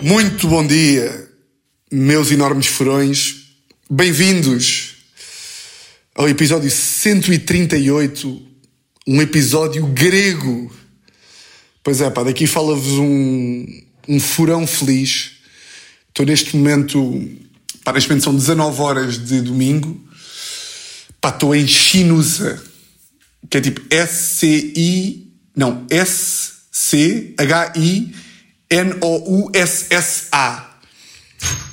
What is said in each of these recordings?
Muito bom dia, meus enormes furões. Bem-vindos ao episódio 138, um episódio grego. Pois é, pá, daqui fala-vos um, um furão feliz. Estou neste momento, pá, neste momento são 19 horas de domingo. Pá, estou em Chinusa, que é tipo S-C-I, não, S-C-H-I-N-O-U-S-S-A.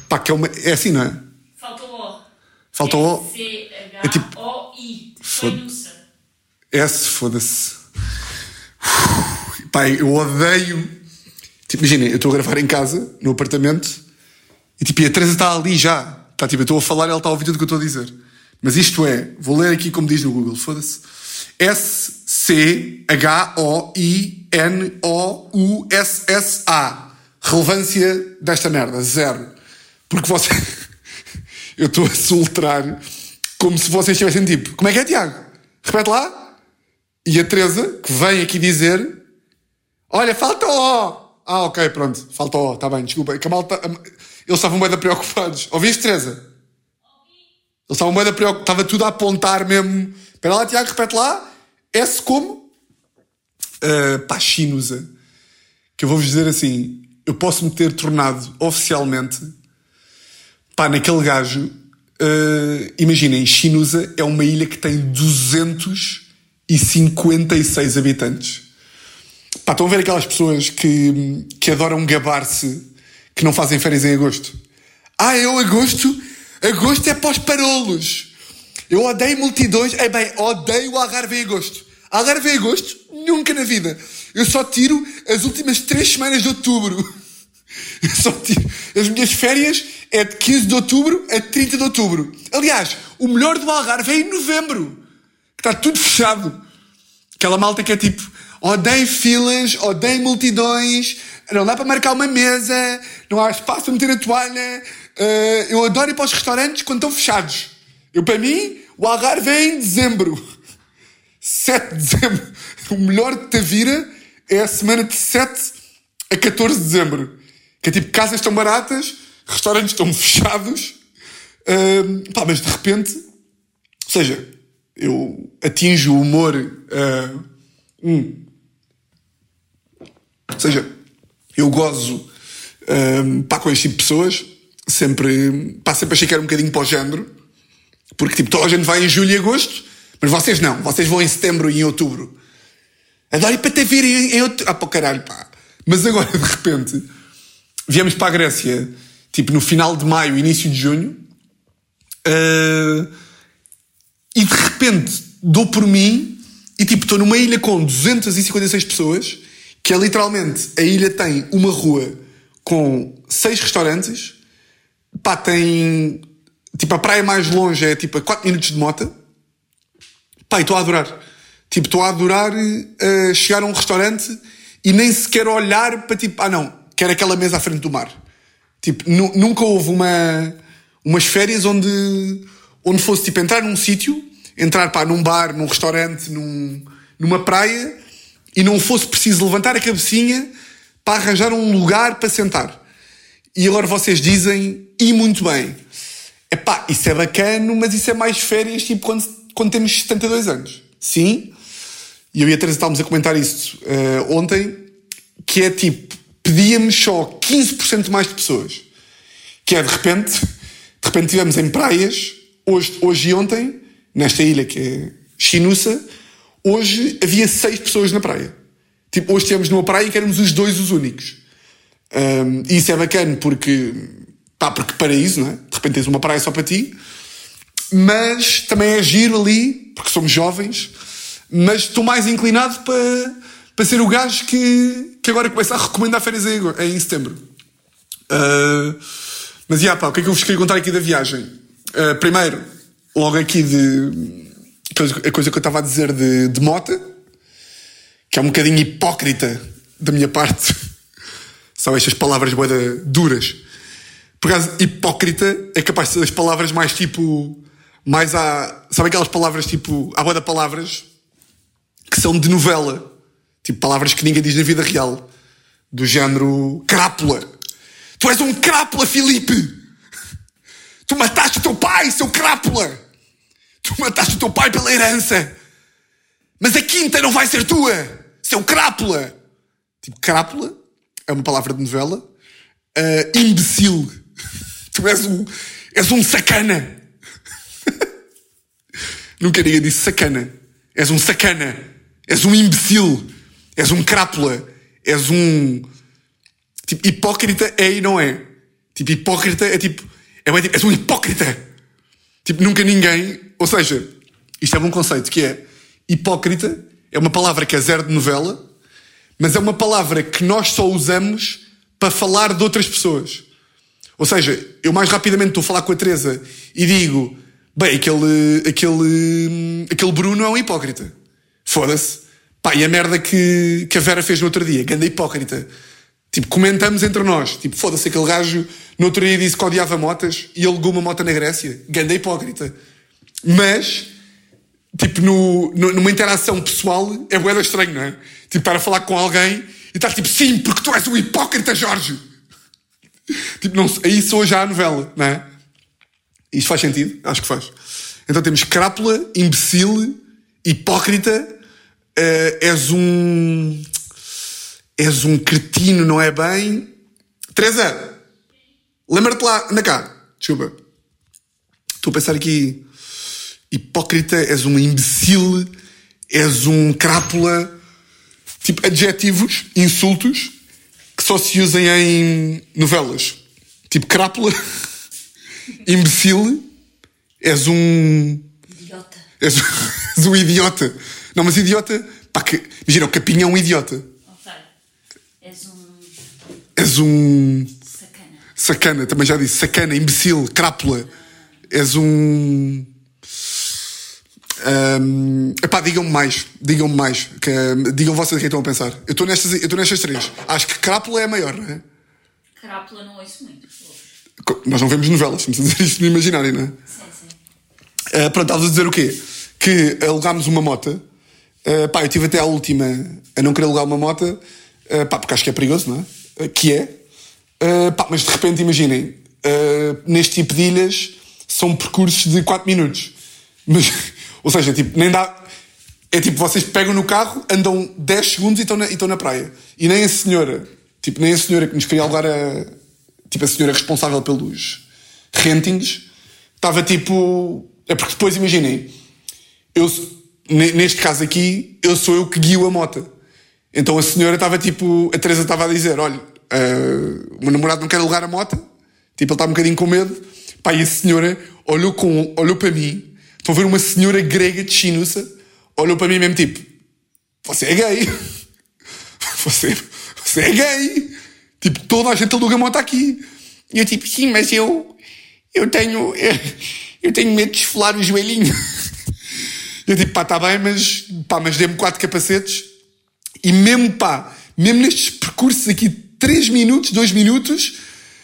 Pá, que é uma, é assim, não é? Faltou O. Faltou O. C-H-O-I. É tipo- Nussa. S, foda-se. Pai, eu odeio. Tipo, imaginem, eu estou a gravar em casa, no apartamento, e tipo, a Teresa está ali já. Tá, tipo, eu estou a falar e ela está a ouvir tudo o que eu estou a dizer. Mas isto é, vou ler aqui como diz no Google, foda-se. S-C-H-O-I-N-O-U-S-S-A. Relevância desta merda, zero. Porque você. eu estou a soltar como se vocês estivessem tipo, como é que é, Tiago? Repete lá. E a Teresa, que vem aqui dizer: Olha, falta O! Ah, ok, pronto, falta O, está bem, desculpa. É que a malta- Eles estavam bem preocupados. Ouviste, Teresa? Eles estavam bem preocupados, estava tudo a apontar mesmo. Espera lá, Tiago, repete lá. S como? Uh, pá, Chinusa. Que eu vou-vos dizer assim: eu posso me ter tornado oficialmente pá, naquele gajo. uh, imaginem, Chinusa é uma ilha que tem 256 habitantes. Pá, estão a ver aquelas pessoas que, que adoram gabar-se que não fazem férias em agosto? Ah, eu agosto? Agosto é para os parolos. Eu odeio multidões. É bem, odeio o Algarve em agosto. Algarve em agosto? Nunca na vida. Eu só tiro as últimas três semanas de outubro. Eu só tiro. As minhas férias é de 15 de outubro a 30 de outubro. Aliás, o melhor do Algarve é em novembro. Que está tudo fechado. Aquela malta que é tipo, odeio filas, odeio multidões, não dá para marcar uma mesa, não há espaço para meter a toalha. eh, eu adoro ir para os restaurantes quando estão fechados. Eu, para mim, o Algarve é em dezembro. 7 de dezembro. O melhor de Tavira é a semana de 7 a 14 de dezembro. Que é tipo, casas estão baratas, restaurantes estão fechados. Ahm, pá, mas de repente, ou seja, eu atinjo o humor. ah, hum. Ou seja, eu gozo ahm, pá, com este tipo de pessoas. Sempre, pá, sempre achei que era um bocadinho para o género. Porque tipo, toda a gente vai em julho e agosto, mas vocês não. Vocês vão em setembro e em outubro. Adoro ir para te vir em, em outubro. Ah, para caralho, pá. Mas agora, de repente, viemos para a Grécia, tipo no final de maio, início de junho. ah, e de repente dou por mim e tipo estou numa ilha com 256 pessoas que é literalmente a ilha tem uma rua com seis restaurantes pá, tem tipo a praia mais longe é tipo a 4 minutos de moto. E estou a adorar. Tipo estou a adorar eh, chegar a um restaurante e nem sequer olhar para tipo, ah não, quero aquela mesa à frente do mar. Tipo, nu- nunca houve uma umas férias onde onde fosse tipo entrar num sítio entrar pá, num bar, num restaurante num, numa praia e não fosse preciso levantar a cabecinha para arranjar um lugar para sentar. E agora vocês dizem, e muito bem. Epá, isso é bacana, mas isso é mais férias tipo quando, quando temos 72 anos. Sim. E eu e a Teresa estávamos a comentar isso eh, ontem, que é tipo, pedíamos só 15% mais de pessoas. Que é de repente, de repente estivemos em praias, hoje, hoje e ontem, nesta ilha que é Chinusa, hoje havia 6 pessoas na praia. Tipo, hoje estivemos numa praia que éramos os dois os únicos. Um, e isso é bacana porque, pá, porque paraíso, não é? De repente tens uma praia só para ti, mas também é giro ali, porque somos jovens, mas estou mais inclinado para, para ser o gajo que, que agora começa a recomendar férias em, em setembro. Uh, mas, já, pá, o que é que eu vos queria contar aqui da viagem? Uh, primeiro, logo aqui de. A coisa que eu estava a dizer de, de mota, que é um bocadinho hipócrita da minha parte. São estas palavras boeda duras. Por acaso, hipócrita é capaz de ser das palavras mais tipo. Mais a. Sabe aquelas palavras tipo. Há boeda palavras que são de novela. Tipo palavras que ninguém diz na vida real. Do género crápula. Tu és um crápula, Filipe! Tu mataste o teu pai, seu crápula! Tu mataste o teu pai pela herança! Mas a quinta não vai ser tua, seu crápula! Tipo, crápula é uma palavra de novela. Uh, imbecil. Tu és um, és um sacana. Nunca ninguém disse sacana. És um sacana. És um imbecil. És um crápula. És um. Tipo, hipócrita é e não é. Tipo, hipócrita é tipo. É tipo és um hipócrita. Tipo, nunca ninguém. Ou seja, isto é um conceito que é. Hipócrita é uma palavra que é zero de novela, mas é uma palavra que nós só usamos para falar de outras pessoas. Ou seja, eu mais rapidamente estou a falar com a Teresa e digo: bem, aquele, aquele, aquele Bruno é um hipócrita. Foda-se. Pá, e a merda que, que a Vera fez no outro dia, ganda hipócrita. Tipo, comentamos entre nós. Tipo, foda-se, aquele gajo no outro dia disse que odiava motas e alugou uma mota na Grécia. Ganda hipócrita. Mas, tipo, no, no, numa interação pessoal, é boeda estranho, não é? Tipo, estar a falar com alguém e estar tipo, sim, porque tu és um hipócrita, Jorge. tipo, não, aí soa já a novela, não é? Isto faz sentido? Acho que faz. Então temos crápula, imbecil, hipócrita, uh, és um. És um cretino, não é bem? Teresa, lembra-te lá, anda cá, desculpa. Estou a pensar aqui. Hipócrita, és um imbecil, és um crápula. Tipo, adjetivos, insultos, só se usem em novelas. Tipo, crápula, imbecil, és um. Idiota. És, és um idiota. Não, mas idiota. Pá, que, imagina, o Capinha é um idiota. Ok. És um És um. sacana. Sacana, também já disse. Sacana, imbecil, crápula. És um. Um, epá, digam-me mais, digam-me mais, que, digam vocês o que estão a pensar. Eu estou nestas, eu estou nestas três. Acho que crápula é a maior, não é? Crápula não ouço muito. Nós não vemos novelas, estamos a dizer isto no imaginário, não é? Sim, sim. Uh, pronto, estavas a dizer o quê? Que alugámos uma moto. Uh, pá, eu tive até à última a não querer alugar uma moto, uh, pá, porque acho que é perigoso, não é? Uh, que é. Uh, pá, mas de repente, imaginem, neste tipo de ilhas são percursos de 4 minutos. Mas, ou seja, tipo, nem dá. É tipo, vocês pegam no carro, andam 10 segundos e estão na, e estão na praia. E nem a senhora, tipo, nem a senhora que nos queria alugar a. Tipo, a senhora responsável pelos rentings, estava tipo. É porque depois, imaginem, eu, ne- neste caso aqui, eu sou eu que guio a moto. Então a senhora estava tipo. A Teresa estava a dizer: olha, ah, o meu namorado não quer alugar a moto, tipo, ele está um bocadinho com medo. Pá, e a senhora olhou, com, olhou para mim, estão a ver uma senhora grega de chinuça, olhou para mim mesmo tipo: você é gay. Você, você é gay. Tipo, toda a gente aluga moto aqui. E eu tipo, sim, mas eu. Eu tenho. Eu, eu tenho medo de esfolar o joelhinho. Eu tipo, pá, tá bem, mas. Pá, mas dê-me quatro capacetes. E mesmo, pá, mesmo nestes percursos aqui, 3 minutos, 2 minutos,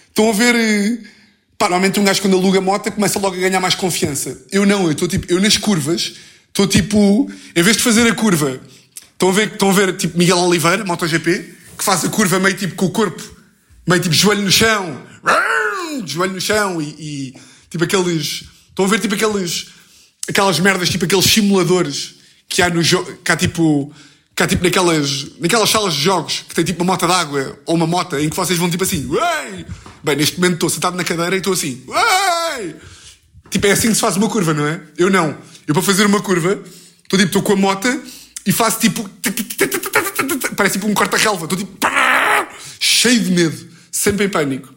estão a ver. Pá, normalmente um gajo quando aluga moto começa logo a ganhar mais confiança. Eu não, eu estou tipo, eu nas curvas, estou tipo, em vez de fazer a curva, estão a ver, estão a ver tipo Miguel Oliveira, MotoGP, que faz a curva meio tipo com o corpo, meio tipo joelho no chão, joelho no chão e, e tipo aqueles, estão a ver tipo aqueles, aquelas merdas, tipo aqueles simuladores que há no jogo, que há tipo, que há tipo naquelas, naquelas salas de jogos que tem tipo uma moto d'água ou uma moto em que vocês vão tipo assim, Uei! bem, neste momento estou sentado na cadeira e estou assim, Uei! tipo é assim que se faz uma curva, não é? Eu não, eu para fazer uma curva, estou tipo, estou com a moto e faço tipo, parece tipo um corta-relva, estou tipo, cheio de medo, sempre em pânico.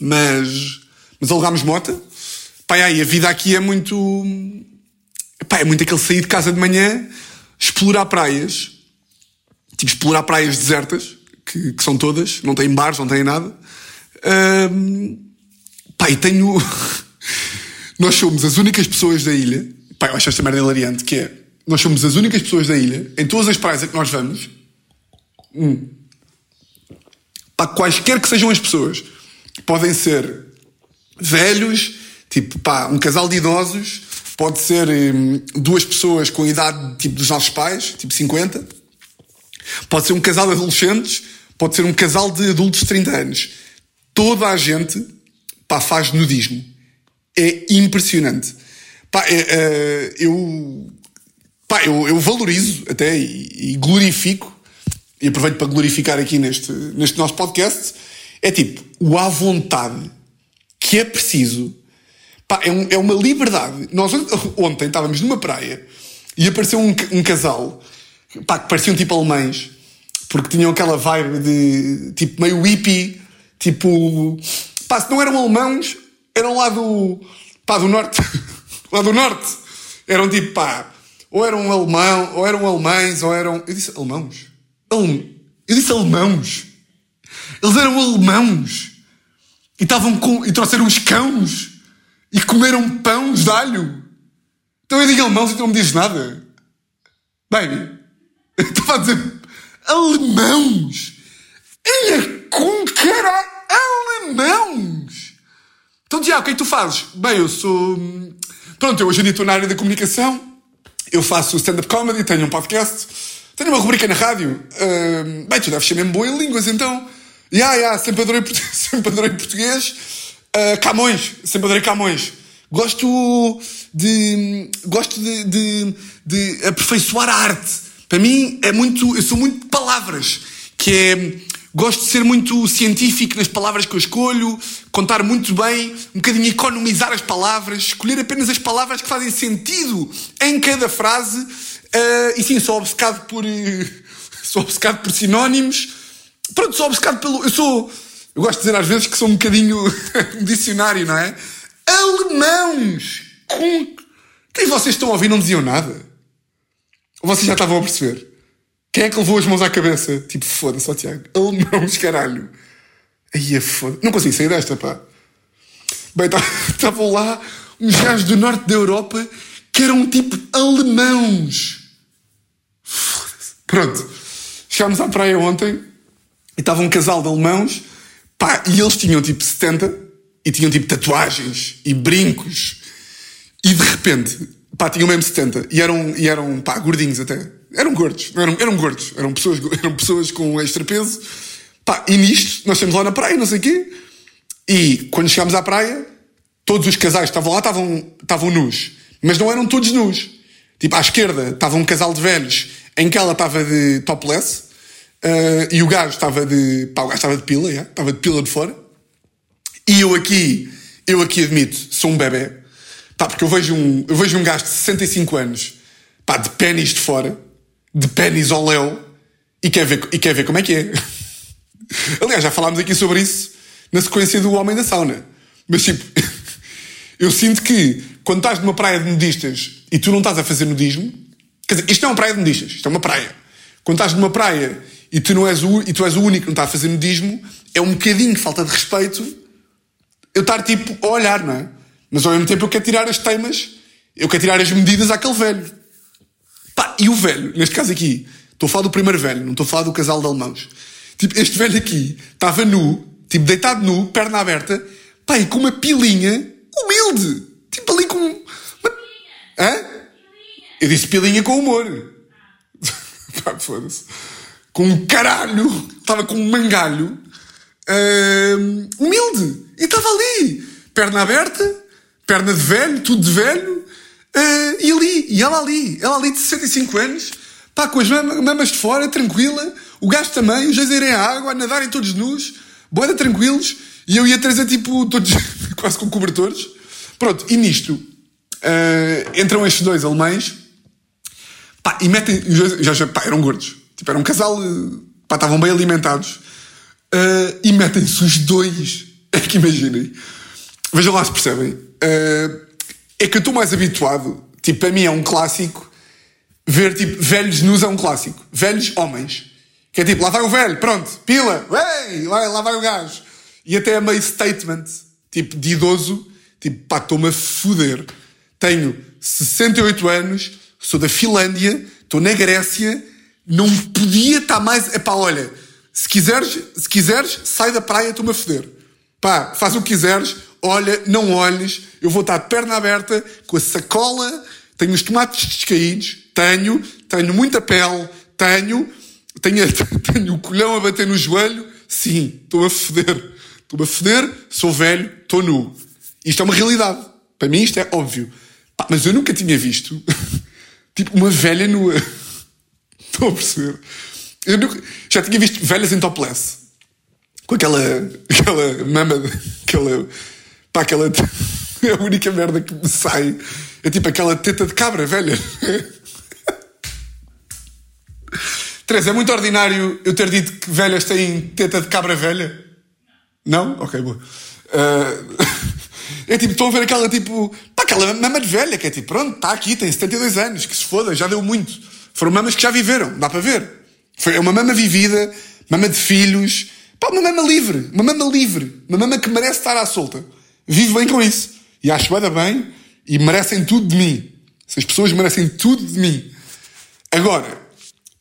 Mas, mas alugámos moto. Pá, e aí, a vida aqui é muito. Pá, é muito aquele sair de casa de manhã, explorar praias. Tipo, explorar praias desertas, que, que são todas, não têm bares, não têm nada. Ahm, pá, e tenho. Nós somos as únicas pessoas da ilha. Pá, eu acho esta merda hilariante, que é. Nós somos as únicas pessoas da ilha, em todas as praias a que nós vamos, pá, quaisquer que sejam as pessoas, podem ser velhos, tipo, pá, um casal de idosos, pode ser hum, duas pessoas com a idade tipo dos nossos pais, tipo 50, pode ser um casal de adolescentes, pode ser um casal de adultos de 30 anos. Toda a gente, pá, faz nudismo. É impressionante. Pá, é, é, eu, pá, eu, eu valorizo até e, e glorifico, e aproveito para glorificar aqui neste, neste nosso podcast, é tipo, o à vontade que é preciso. Pá, é, um- é uma liberdade. Nós on- ontem estávamos numa praia e apareceu um, um casal pá, que pareciam tipo alemães, porque tinham aquela vibe de tipo meio hippie, tipo. Pá, se não eram alemãos, eram lá do. pá, do norte. lá do norte. Eram tipo, pá, ou eram alemão, ou eram alemães, ou eram. Eu disse alemãos? Alem- Eu disse alemãos. Eles eram alemãos. E estavam com. e trouxeram uns cãos. E comeram pães de alho. Então eu digo alemãos e tu não me dizes nada. Baby. Estava a dizer. Alemãos. Ei, com cara. Alemãos. Então, Tiago, o que é que tu fazes? Bem, eu sou. hum, Pronto, eu hoje em dia estou na área da comunicação. Eu faço stand-up comedy, tenho um podcast, tenho uma rubrica na rádio. Hum, bem, tu deves ser mesmo bom em línguas, então. Ya, ya, sempre adorei, sempre adorei português. Ah, Camões, sempre adorei Camões. Gosto de. Gosto de, de, de aperfeiçoar a arte. Para mim é muito. Eu sou muito de palavras. Que é. Gosto de ser muito científico nas palavras que eu escolho, contar muito bem, um bocadinho economizar as palavras, escolher apenas as palavras que fazem sentido em cada frase. Ah, e sim, sou obcecado por. eh, sou obcecado por sinónimos. Pronto, sou obcecado pelo. Eu sou. Eu gosto de dizer às vezes que sou um bocadinho um dicionário, não é? Alemãos! Com. Quem vocês estão a ouvir não diziam nada? Vocês já estavam a perceber? Quem é que levou as mãos à cabeça? Tipo, foda-se, ó Tiago. Alemãos, caralho. Aí é foda. Não consigo sair desta, pá. Bem, tá- estavam lá uns gajos do norte da Europa que eram tipo alemãos. Foda-se. Pronto. Chegámos à praia ontem e estava um casal de alemãos, pá, e eles tinham tipo 70 e tinham tipo tatuagens e brincos. E de repente, pá, tinham mesmo 70 e eram, e eram pá, gordinhos até. Eram gordos, eram, eram gordos, eram pessoas, eram pessoas com extra peso. Pá, e nisto, nós estamos lá na praia, não sei o quê. E quando chegámos à praia, todos os casais que estavam lá estavam, estavam nus. Mas não eram todos nus. Tipo, à esquerda estava um casal de velhos em que ela estava de topless eh, e o gajo estava de. Pá, o gajo estava de pila, já, estava de pila de fora. E eu aqui, eu aqui admito, sou um bebê. Pá, porque eu vejo um, eu vejo um gajo de 65 anos, pá, de pênis de fora, de pênis ao léu, e quer ver, e quer ver como é que é. Aliás, já falámos aqui sobre isso na sequência do Homem da Sauna. Mas tipo, eu sinto que quando estás numa praia de nudistas e tu não estás a fazer nudismo, quer dizer, isto não é uma praia de nudistas, isto é uma praia. Quando estás numa praia e tu, não és o, e tu és o único que não está a fazer nudismo, é um bocadinho falta de respeito eu estar tipo a olhar, não é? Mas ao mesmo tempo eu quero tirar as teimas, eu quero tirar as medidas àquele velho. Pá, e o velho, neste caso aqui, estou a falar do primeiro velho, não estou a falar do casal de alemãos. Tipo, este velho aqui estava nu, tipo, deitado nu, perna aberta, pá, e com uma pilinha humilde. Tipo, ali com. Uma... Hã? Eu disse pilinha com humor. pá, foda-se. Com um caralho, estava com um mangalho, hum, humilde. E estava ali, perna aberta, perna de velho, tudo de velho, ah, e ali, e ela ali, ela ali de 65 anos, pá, com as mama- mamas de fora, tranquila, o gajo também, os dois irem à água, a nadarem todos nus, boeda tranquilos, e eu e a Teresa, tipo, todos quase com cobertores. Pronto, e nisto, ah, entram estes dois alemães, pá, e metem, já, já, pá, eram gordos, tipo, era um casal, eh, pá, estavam bem alimentados, ah, e metem-se os dois, é que imaginem, vejam lá se percebem, Ah, é que eu estou mais habituado, tipo, para mim é um clássico, ver tipo velhos nus é um clássico. Velhos homens. Que é tipo, lá vai o velho, pronto, pila, ei, lá, lá vai o gajo. E até é meio statement, tipo, de idoso, tipo, pá, estou-me a foder. Tenho 68 anos, sou da Finlândia, estou na Grécia, não podia estar mais. Epá, olha, se quiseres, se quiseres, sai da praia, estou-me a foder. Pá, faz o que quiseres, olha, não olhes, eu vou estar de perna aberta, com a sacola, tenho os tomates descaídos, tenho, tenho muita pele, tenho, Tenho, tenho o colhão a bater no joelho? Sim, estou a foder. Estou a foder, sou velho, estou nu. Isto é uma realidade. Para mim isto é óbvio. Mas eu nunca tinha visto, tipo, uma velha nua. Estou a perceber. Eu nunca, já tinha visto velhas em topless. Com aquela, aquela mama, aquela, pá, aquela, é a única merda que me sai. É tipo aquela teta de cabra velha. Teresa, é muito ordinário eu ter dito que velhas têm teta de cabra velha? Não? Ok, boa. Uh, é tipo, estão a ver aquela tipo. Pá, aquela mama de velha, que é tipo, pronto, está aqui, tem 72 anos, que se foda, já deu muito. Foram mamas que já viveram, dá para ver. Foi uma mama vivida, mama de filhos. Pá, uma mama livre, uma mama livre, uma mama que merece estar à solta. Vivo bem com isso. E acho bem, bem e merecem tudo de mim. Essas pessoas merecem tudo de mim. Agora,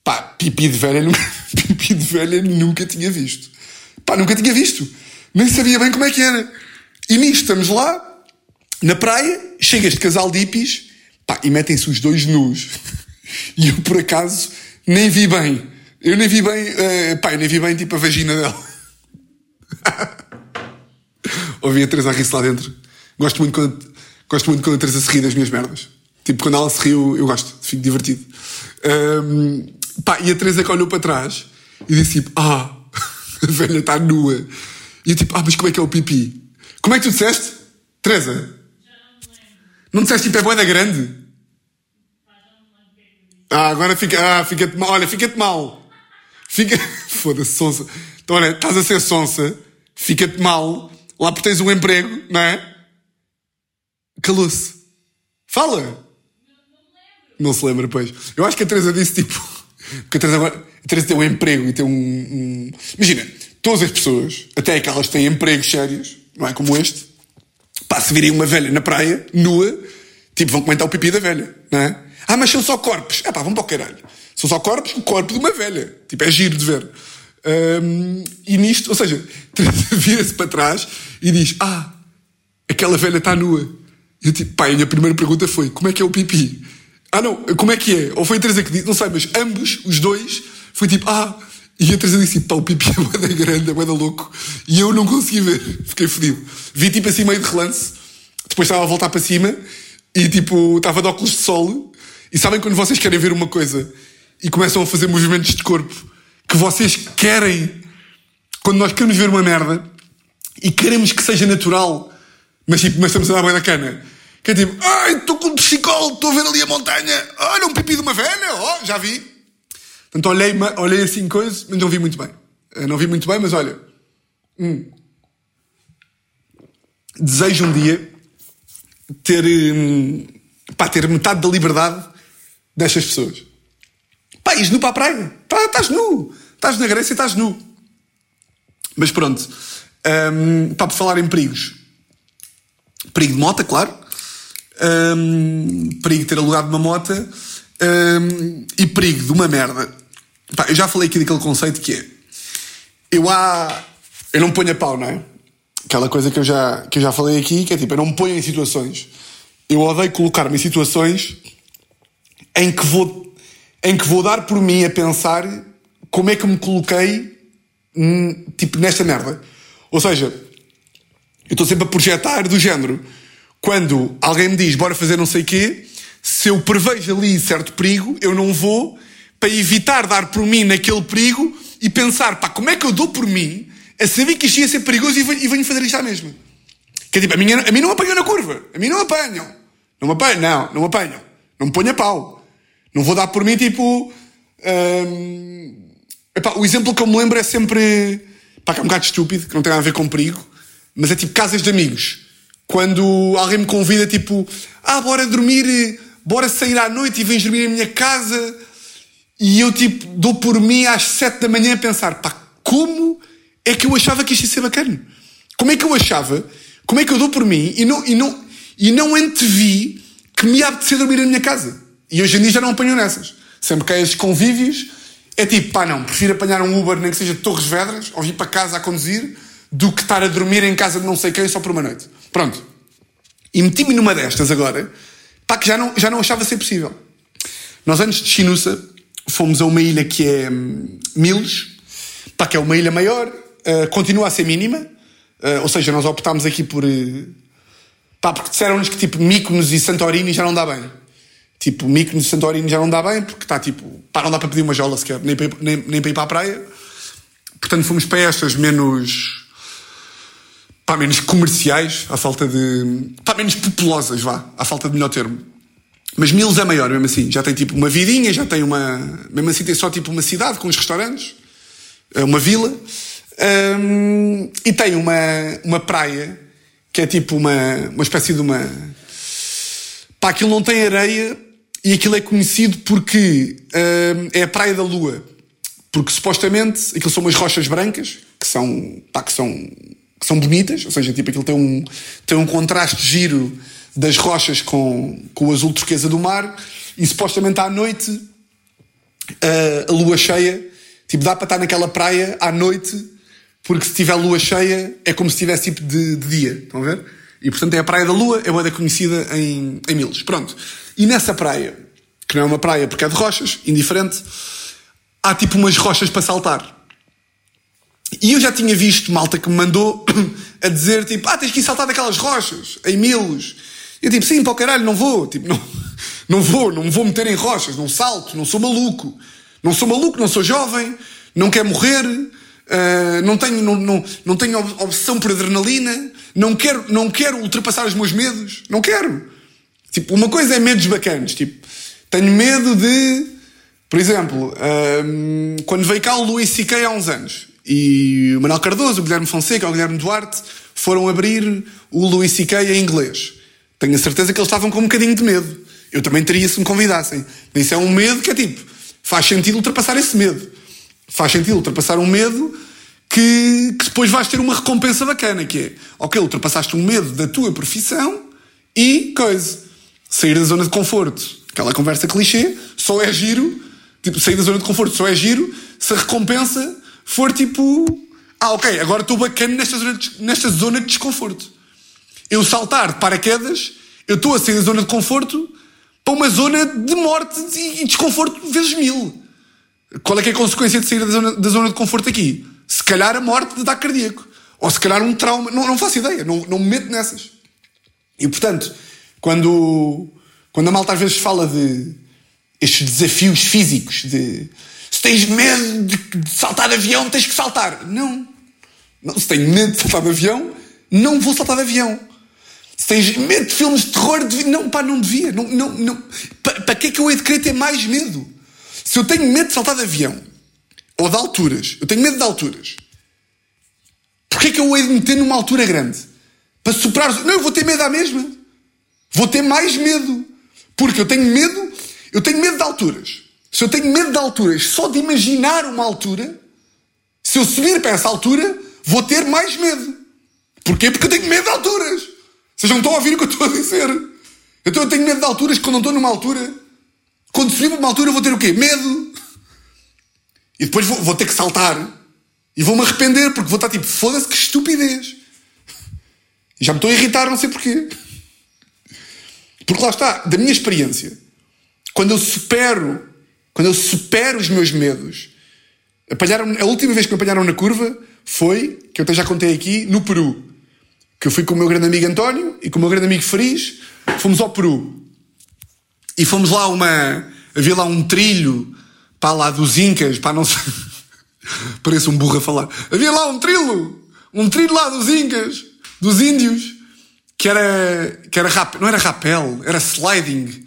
pá, pipi de velha nunca, pipi de velha nunca tinha visto. Pá, nunca tinha visto. Nem sabia bem como é que era. E nisto estamos lá, na praia, chega este casal de hippies, pá, e metem-se os dois nus. E eu, por acaso, nem vi bem. Eu nem vi bem, uh, pá, eu nem vi bem, tipo, a vagina dela. Ouvi a Teresa a rir-se lá dentro. Gosto muito quando, gosto muito quando a Teresa se ri das minhas merdas. Tipo, quando ela se riu, eu gosto, fico divertido. Um, pá, e a Teresa que olhou para trás e disse tipo, ah, a velha está nua. E eu tipo, ah, mas como é que é o pipi? Como é que tu disseste? Teresa? Não disseste tipo, é boeda grande? Ah, agora fica, ah, fica-te mal. Olha, fica-te mal. Fica, foda-se, sonsa. Então, olha, estás a ser sonsa, fica-te mal, lá porque tens um emprego, não é? Calou-se. Fala! Não se lembra, pois. Eu acho que a Teresa disse tipo. Porque a Teresa agora. A Teresa tem um emprego e tem um, um. Imagina, todas as pessoas, até aquelas que têm empregos sérios, não é? Como este, pá, se virem uma velha na praia, nua, tipo, vão comentar o pipi da velha, não é? Ah, mas são só corpos. É pá, vão para o caralho. São só corpos, o corpo de uma velha. Tipo, é giro de ver. Um, e nisto, ou seja, vira-se para trás e diz: Ah, aquela velha está nua. E eu tipo, pá, a minha primeira pergunta foi: Como é que é o pipi? Ah, não, como é que é? Ou foi a Teresa que disse, não sei, mas ambos, os dois, foi tipo: Ah, e a Teresa disse: Pá, o pipi é bué da grande, é bué da louco. E eu não consegui ver, fiquei fodido. Vi tipo assim meio de relance, depois estava a voltar para cima e tipo, estava de óculos de sol. E sabem quando vocês querem ver uma coisa e começam a fazer movimentos de corpo que vocês querem, quando nós queremos ver uma merda e queremos que seja natural, mas tipo, mas estamos a dar bem na cana. Que é tipo, ai, estou com um psicólogo, estou a ver ali a montanha, olha um pipi de uma velha, oh, já vi. Portanto, olhei, olhei assim coisas, mas não vi muito bem. Eh, não vi muito bem, mas olha. Hum, desejo um dia ter, hum, pá, ter metade da liberdade destas pessoas. Pá, ires nu para a praia. Pá, estás nu. Estás na Grécia e estás nu. Mas pronto. Um, pá, por falar em perigos. Perigo de moto, claro. Um, perigo de ter alugado uma moto. Um, e perigo de uma merda. Pá, eu já falei aqui daquele conceito que é. Eu há. Eu não ponho a pau, não é? Aquela coisa que eu já, que eu já falei aqui, que é tipo, eu não me ponho em situações. Eu odeio colocar-me em situações em que vou, em que vou dar por mim a pensar como é que me coloquei hum, tipo nesta merda. Ou seja, eu estou sempre a projetar do género. Quando alguém me diz bora fazer não sei quê, se eu prevejo ali certo perigo, eu não vou para evitar dar por mim naquele perigo e pensar, pá, como é que eu dou por mim a saber que isto ia ser perigoso e venho fazer isto à mesma. Que é tipo, a, minha, a mim não apanham na curva. A mim não apanham. Não me apanham, não, não me apanham. Não me ponha pau. Não vou dar por mim, tipo. Hum, epá, o exemplo que eu me lembro é sempre. Pá, que é um bocado estúpido, que não tem nada a ver com perigo, mas é tipo casas de amigos. Quando alguém me convida, tipo, ah, bora dormir, bora sair à noite e vens dormir em minha casa. E eu, tipo, dou por mim às sete da manhã a pensar, pá, como é que eu achava que isto ia ser bacana? Como é que eu achava? Como é que eu dou por mim e não, e não, e não antevi que me ia apetecer dormir na minha casa? E hoje em dia já não apanho nessas. Sempre que há esses convívios, é tipo, pá, não, prefiro apanhar um Uber, nem que seja de Torres Vedras, ou vir para casa a conduzir, do que estar a dormir em casa de não sei quem só por uma noite. Pronto. E meti-me numa destas agora, pá, que já não, já não achava ser possível. Nós antes de Chinusa, fomos a uma ilha que é hum, Milos, pá, que é uma ilha maior, uh, continua a ser mínima, uh, ou seja, nós optámos aqui por. Uh, pá, porque disseram-nos que tipo Mykonos e Santorini já não dá bem. Tipo, Mykonos e Santorini já não dá bem, porque está tipo. pá, não dá para pedir uma jola sequer, nem para, ir- nem, nem para ir para a praia. Portanto, fomos para estas menos. pá, menos comerciais, à falta de. pá, menos populosas, vá, à falta de melhor termo. Mas Milos é maior, mesmo assim. Já tem tipo uma vidinha, já tem uma. Mesmo assim tem só tipo uma cidade com os restaurantes, é uma vila. Hum, e tem uma, uma praia que é tipo uma, uma espécie de uma. Pá, aquilo não tem areia e aquilo é conhecido porque hum, é a Praia da Lua. Porque supostamente aquilo são umas rochas brancas que são, pá, que são, que são bonitas, ou seja, tipo aquilo tem um, tem um contraste giro das rochas com, com o azul turquesa do mar e supostamente à noite a, a lua cheia, tipo dá para estar naquela praia à noite porque se tiver lua cheia é como se estivesse tipo de, de dia, estão a ver? E portanto é a Praia da Lua, é boa conhecida em, em Milos. Pronto. E nessa praia, que não é uma praia porque é de rochas, indiferente, há tipo umas rochas para saltar. E eu já tinha visto malta que me mandou a dizer tipo, ah, tens que ir saltar daquelas rochas, em Milos. Eu tipo, sim, para o caralho, não vou. Tipo, não, não vou, não me vou meter em rochas, não salto, não sou maluco. Não sou maluco, não sou jovem, não quero morrer, ah, não tenho, não, não, não tenho ob- obsessão por adrenalina, não quero, não quero ultrapassar os meus medos, não quero. Tipo, uma coisa é medos bacanas, tipo, tenho medo de, por exemplo, hum, quando veio cá o Luís C.K. há uns anos, e o Manuel Cardoso, o Guilherme Fonseca, o Guilherme Duarte, foram abrir o Luís C.K. em inglês. Tenho a certeza que eles estavam com um bocadinho de medo. Eu também teria se me convidassem. Isso é um medo que é tipo, faz sentido ultrapassar esse medo. Faz sentido ultrapassar um medo que, que depois vais ter uma recompensa bacana, que é, ok, ultrapassaste um medo da tua profissão e, coisa, sair da zona de conforto. Aquela conversa clichê, só é giro, tipo, sair da zona de conforto só é giro se a recompensa for tipo, ah, ok, agora estou bacana nesta zona de, nesta zona de desconforto. Eu saltar de paraquedas, eu estou a sair da zona de conforto para uma zona de morte e desconforto vezes mil. Qual é que é a consequência de sair da zona, da zona de conforto aqui? Se calhar a morte de dar cardíaco. Ou se calhar um trauma. Não, não faço ideia. Não, não me meto nessas. E portanto, quando, quando a malta às vezes fala de estes desafios físicos, de se tens medo de, de saltar de avião, tens que saltar. Não. não. Se tenho medo de saltar de avião, não vou saltar de avião. Se tens medo de filmes de terror, não, pá, não devia. Não, não, não. Para, para que é que eu hei de querer ter mais medo? Se eu tenho medo de saltar de avião, ou de alturas, eu tenho medo de alturas, porquê é que eu hei de meter numa altura grande? Para superar. Não, eu vou ter medo à mesma. Vou ter mais medo. Porque eu tenho medo, eu tenho medo de alturas. Se eu tenho medo de alturas, só de imaginar uma altura, se eu subir para essa altura, vou ter mais medo. Porquê? Porque eu tenho medo de alturas. Vocês não estão a ouvir o que eu estou a dizer. Então eu tenho medo de alturas quando não estou numa altura. Quando subir para uma altura, vou ter o quê? Medo. E depois vou, vou ter que saltar. E vou-me arrepender, porque vou estar tipo, foda-se que estupidez. E já me estou a irritar, não sei porquê. Porque lá está, da minha experiência, quando eu supero, quando eu supero os meus medos, apanharam a última vez que me apanharam na curva foi, que eu até já contei aqui, no Peru. Que eu fui com o meu grande amigo António e com o meu grande amigo Fariz, fomos ao Peru. E fomos lá uma. Havia lá um trilho, para lá dos Incas, para não sei. Parece um burro a falar. Havia lá um trilho, um trilho lá dos Incas, dos Índios, que era. que era rap, não era rapel, era sliding.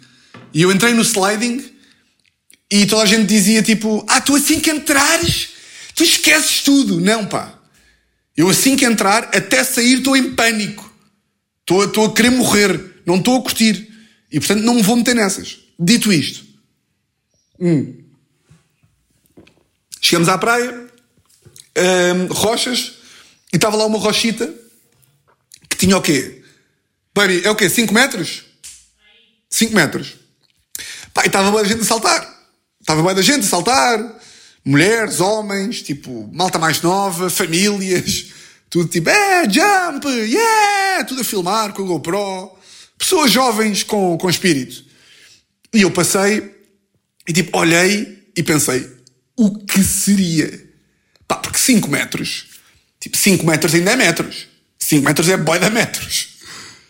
E eu entrei no sliding e toda a gente dizia tipo: Ah, tu assim que entrares, tu esqueces tudo. Não, pá. Eu assim que entrar, até sair, estou em pânico. Estou, estou a querer morrer. Não estou a curtir. E portanto não me vou meter nessas. Dito isto. hum, Chegamos à praia, hum, rochas, e estava lá uma rochita que tinha o quê? Baby, é o quê? 5 metros? 5 metros. Pá, e estava bem a gente a saltar. Estava bem da gente a saltar. Mulheres, homens, tipo, malta mais nova, famílias, tudo tipo, é, jump, yeah, tudo a filmar com a GoPro. Pessoas jovens com, com espírito. E eu passei e tipo, olhei e pensei, o que seria? Pá, porque 5 metros, tipo, 5 metros ainda é metros. 5 metros é boi de metros.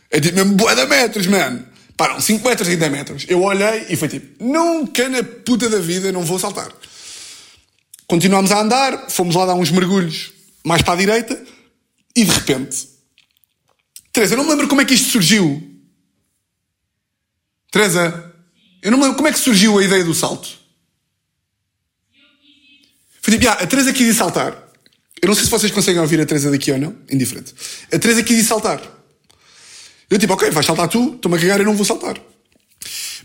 É tipo mesmo boi de metros, mano. Pá, não, 5 metros ainda é metros. Eu olhei e foi tipo, nunca na puta da vida não vou saltar. Continuámos a andar, fomos lá dar uns mergulhos mais para a direita e de repente, Teresa, eu não me lembro como é que isto surgiu. Teresa, eu não me lembro como é que surgiu a ideia do salto. Foi tipo, ah, a Teresa quis ir saltar. Eu não sei se vocês conseguem ouvir a Teresa daqui ou não, indiferente. A Teresa quis ir saltar. Eu tipo, ok, vais saltar tu, estou-me a cagar, eu não vou saltar.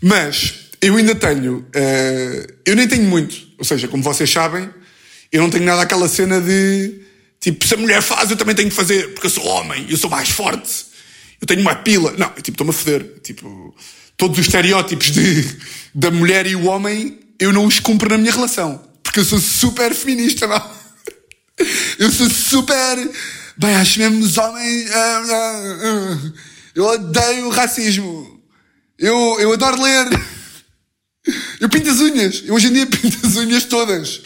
Mas eu ainda tenho, eh, eu nem tenho muito. Ou seja, como vocês sabem, eu não tenho nada aquela cena de tipo, se a mulher faz, eu também tenho que fazer, porque eu sou homem, eu sou mais forte, eu tenho uma pila. Não, eu, tipo, estou-me a foder. Tipo, todos os estereótipos de, da mulher e o homem, eu não os cumpro na minha relação. Porque eu sou super feminista, não? Eu sou super. Bem, acho mesmo os homens. ah, ah, ah. Eu odeio o racismo. Eu, eu adoro ler. Eu pinto as unhas. Eu hoje em dia pinto as unhas todas.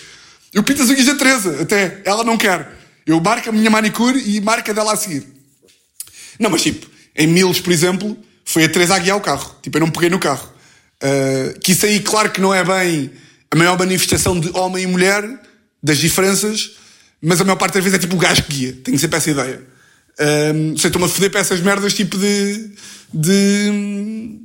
Eu pinto as unhas da Teresa, até. Ela não quer. Eu marco a minha manicure e marca dela a seguir. Não, mas tipo, em Milos, por exemplo, foi a Teresa a guiar o carro. Tipo, eu não peguei no carro. Uh, que isso aí, claro que não é bem a maior manifestação de homem e mulher, das diferenças, mas a maior parte das vezes é tipo o gajo que guia. Tenho sempre essa ideia. Um, sei, estou-me a foder para essas merdas tipo de. de.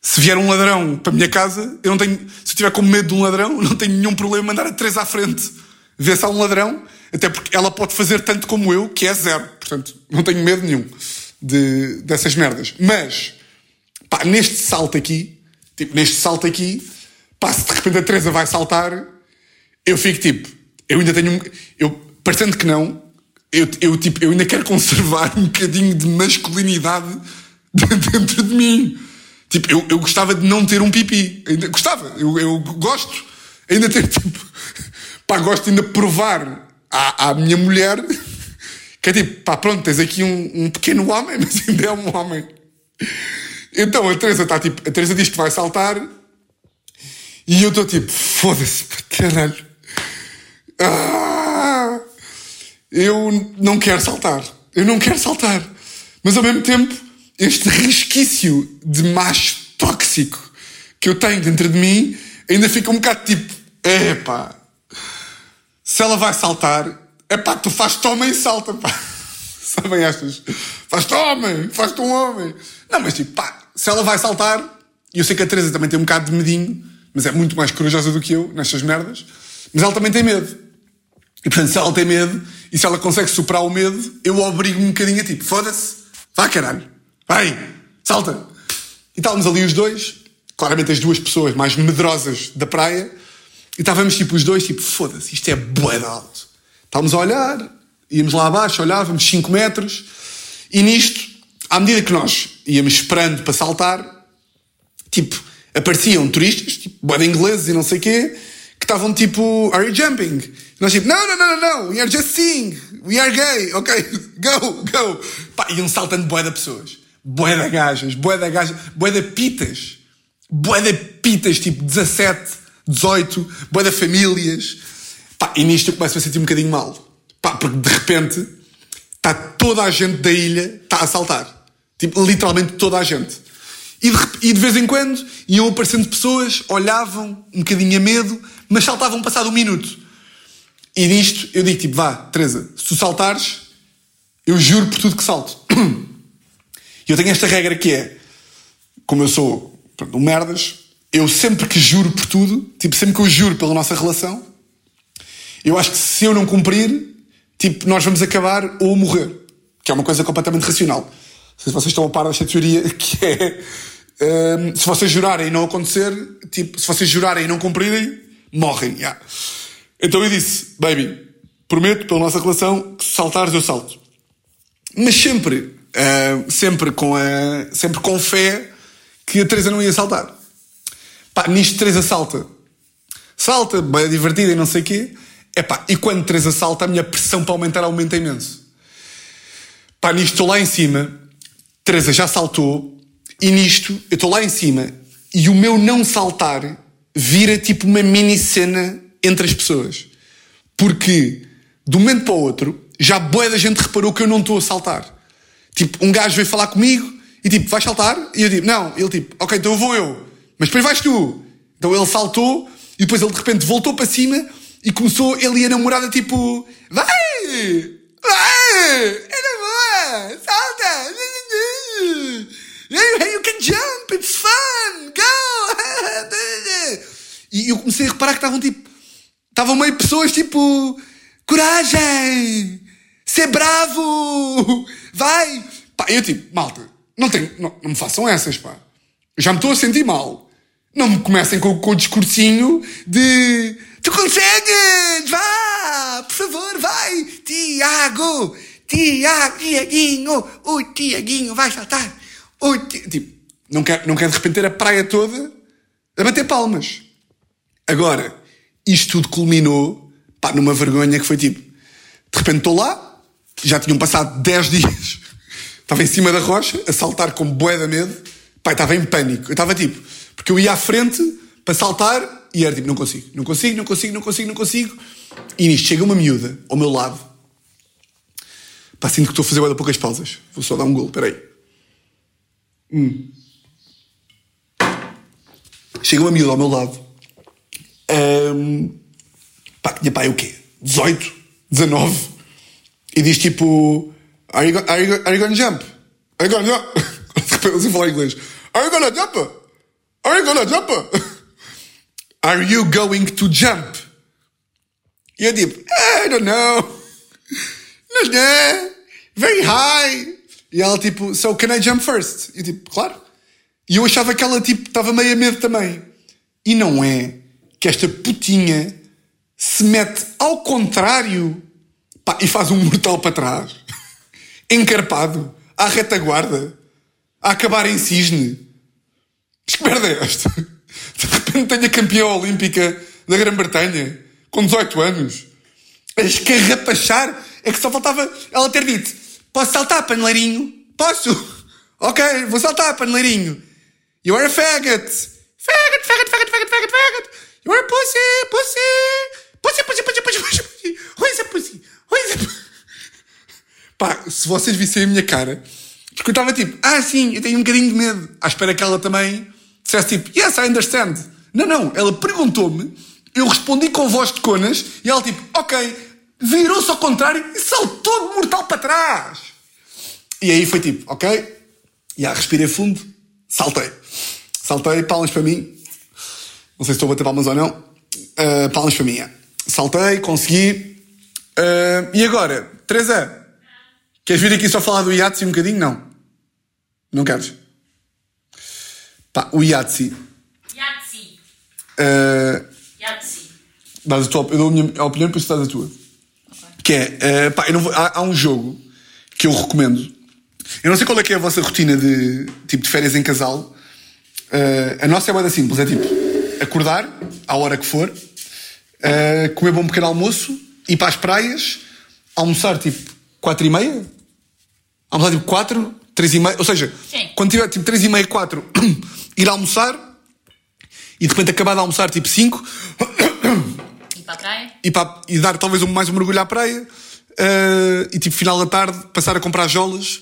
Se vier um ladrão para a minha casa, eu não tenho. Se eu tiver com medo de um ladrão, não tenho nenhum problema em mandar a Teresa à frente. Ver se há um ladrão, até porque ela pode fazer tanto como eu, que é zero. Portanto, não tenho medo nenhum de, dessas merdas. Mas, pá, neste salto aqui, tipo, neste salto aqui, pá, se de repente a Teresa vai saltar, eu fico tipo, eu ainda tenho um. Eu, parecendo que não, eu, eu, tipo, eu ainda quero conservar um bocadinho de masculinidade dentro de mim. Tipo, eu, eu gostava de não ter um pipi. Ainda, gostava, eu, eu gosto. Ainda ter, tipo, pá, gosto ainda de provar à, à minha mulher que é tipo, pá, pronto, tens aqui um, um pequeno homem, mas ainda é um homem. Então a Teresa está tipo, a Teresa diz que vai saltar e eu estou tipo, foda-se, caralho. Ah, eu não quero saltar. Eu não quero saltar. Mas ao mesmo tempo, este resquício de macho tóxico que eu tenho dentro de mim ainda fica um bocado tipo, epá, se ela vai saltar, epá, tu faz-te homem e salta, pá. Sabem estas? Faz-te homem, faz-te um homem. Não, mas tipo, pá, se ela vai saltar, e eu sei que a Teresa também tem um bocado de medinho, mas é muito mais corajosa do que eu nestas merdas, mas ela também tem medo. E portanto, se ela tem medo e se ela consegue superar o medo, eu obrigo-me um bocadinho a tipo, foda-se, vá caralho, vai, salta. E estávamos ali os dois, claramente as duas pessoas mais medrosas da praia, e estávamos tipo os dois, tipo, foda-se, isto é bué de alto. Estávamos a olhar, íamos lá abaixo, olhávamos 5 metros, e nisto, à medida que nós íamos esperando para saltar, tipo, apareciam turistas, tipo, de ingleses e não sei o quê, que estavam tipo, are you jumping? E nós tipo, no, no, no, no, no, we are just seeing, we are gay, ok, go, go. Pá, iam saltando bué de pessoas, bué de gajas, bué de gajas, de pitas, bué de pitas, tipo 17, 18, bué de famílias. Pá, e nisto eu começo a sentir um bocadinho mal. Pá, porque de repente está toda a gente da ilha está a saltar. Tipo, literalmente toda a gente. E de, e de vez em quando iam aparecendo pessoas, olhavam um bocadinho a medo, mas saltavam passado um minuto. E nisto eu digo tipo, vá, Teresa, se tu saltares, eu juro por tudo que salto. E eu tenho esta regra que é, como eu sou um merdas, eu sempre que juro por tudo, tipo, sempre que eu juro pela nossa relação, eu acho que se eu não cumprir, tipo, nós vamos acabar ou morrer. Que é uma coisa completamente racional. Não sei se vocês estão a par desta teoria, que é, hum, se vocês jurarem e não acontecer, tipo, se vocês jurarem e não cumprirem, morrem. yeah. Então eu disse, baby, prometo pela nossa relação que se saltares eu salto. Mas sempre, ah, sempre, com a, sempre com fé que a Teresa não ia saltar. Pá, nisto Teresa salta. Salta, bem divertida e não sei o quê. Epá, e quando Teresa salta, a minha pressão para aumentar aumenta imenso. Pá, nisto lá em cima, Teresa já saltou, e nisto eu estou lá em cima, e o meu não saltar vira tipo uma mini cena entre as pessoas. Porque, de um momento para o outro, já boa da gente reparou que eu não estou a saltar. Tipo, um gajo veio falar comigo e tipo, vais saltar? E eu tipo, não. Ele tipo, ok, então vou eu. Mas depois vais tu. Então ele saltou e depois ele de repente voltou para cima e começou ele e a namorada tipo, vai! Vai! É na boa! Salta! Hey, you can jump! It's fun! Go! E eu comecei a reparar que estavam tipo, estavam meio pessoas tipo, coragem! Ser bravo! Vai! Pá, eu tipo, malta, não, tenho, não, não me façam essas, pá. Já me estou a sentir mal. Não me comecem com, com o discursinho de Tu consegues! Vá! Por favor, vai! Tiago! Tiago! Tiaguinho! O Tiaguinho vai saltar! O ti... Tipo, não quero, não quero de repente ter a praia toda a bater palmas. Agora, isto tudo culminou pá, numa vergonha que foi tipo: de repente estou lá, já tinham passado 10 dias, estava em cima da rocha, a saltar com bué de medo, pai, estava em pânico. Eu estava tipo, porque eu ia à frente para saltar e era tipo, não consigo, não consigo, não consigo, não consigo, não consigo. E nisto chega uma miúda ao meu lado. Pá, sinto que estou a fazer de poucas pausas. Vou só dar um golo, peraí. Hum. Chega uma miúda ao meu lado. Um, pá, tinha pai o quê? 18, 19. E diz tipo: Are you, are you, are you gonna jump? Are you gonna jump? Repente, assim falar inglês. Are you gonna jump? Are you gonna jump? Are you going to jump? E eu tipo, I don't know. Não, não. Very high. E ela tipo, so can I jump first? E tipo, claro. E eu achava que ela tipo estava meio a medo também. E não é que esta putinha se mete ao contrário pá, e faz um mortal para trás. Encarpado, à retaguarda, a acabar em cisne. Que merda é esta? De repente tenho a campeã olímpica da Grã-Bretanha, com 18 anos, a escarrapachar. É que só faltava ela ter dito: Posso saltar, paneleirinho? Posso? Ok, vou saltar, paneleirinho. You are a faggot. Faggot, faggot, faggot, faggot, faggot, faggot. You are a pussy, pussy. Pussy, pussy, pussy, pussy, pussy, pussy. Where's a pussy? Where's a pussy? Pá, se vocês vissem a minha cara, porque eu estava tipo, ah, sim, eu tenho um bocadinho de medo. À espera que ela também dissesse tipo, yes, I understand. Não, não, ela perguntou-me, eu respondi com voz de conas e ela tipo, ok, virou-se ao contrário e saltou de mortal para trás. E aí foi tipo, ok, já respirei fundo, saltei. Saltei, palmas para mim. Não sei se estou a bater palmas ou não. Uh, palmas para mim. é. Saltei, consegui. Uh, e agora, Teresa, queres vir aqui só falar do Yahtzee um bocadinho? Não. Não queres? Pá, o Yahtzee. Yahtzee. Uh, Yahtzee. dás a tua, eu dou a minha opinião, depois tu dás a tua. Que é, eh, pá, vou- há, há um jogo que eu recomendo. Eu não sei qual é que é a vossa rotina de tipo de férias em casal. Eh, a nossa é bem simples, é tipo acordar à hora que for, eh, comer bom pequeno almoço, ir para as praias, almoçar tipo 4 e meia, almoçar tipo 4, 3 e meia, ou seja, Sim. quando tiver tipo 3 e meia, 4, ir almoçar e de repente acabar de almoçar tipo 5 E para a praia? e, pá, e dar talvez um, mais um mergulho à praia eh, e tipo final da tarde passar a comprar jolas